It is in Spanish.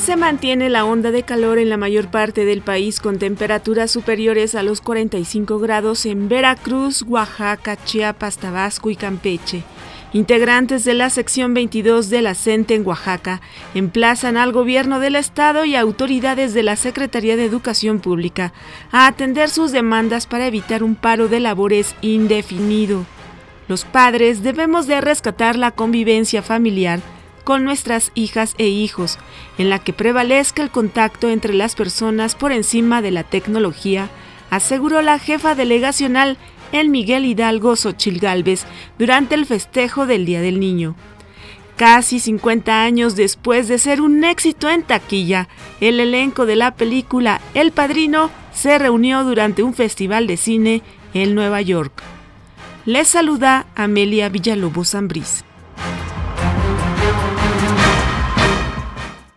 Se mantiene la onda de calor en la mayor parte del país con temperaturas superiores a los 45 grados en Veracruz, Oaxaca, Chiapas, Tabasco y Campeche. Integrantes de la sección 22 de la CENTE en Oaxaca emplazan al gobierno del estado y autoridades de la Secretaría de Educación Pública a atender sus demandas para evitar un paro de labores indefinido. Los padres debemos de rescatar la convivencia familiar con nuestras hijas e hijos, en la que prevalezca el contacto entre las personas por encima de la tecnología, aseguró la jefa delegacional en Miguel Hidalgo Xochil Gálvez durante el festejo del Día del Niño. Casi 50 años después de ser un éxito en taquilla, el elenco de la película El Padrino se reunió durante un festival de cine en Nueva York. Les saluda Amelia Villalobos Zambriz.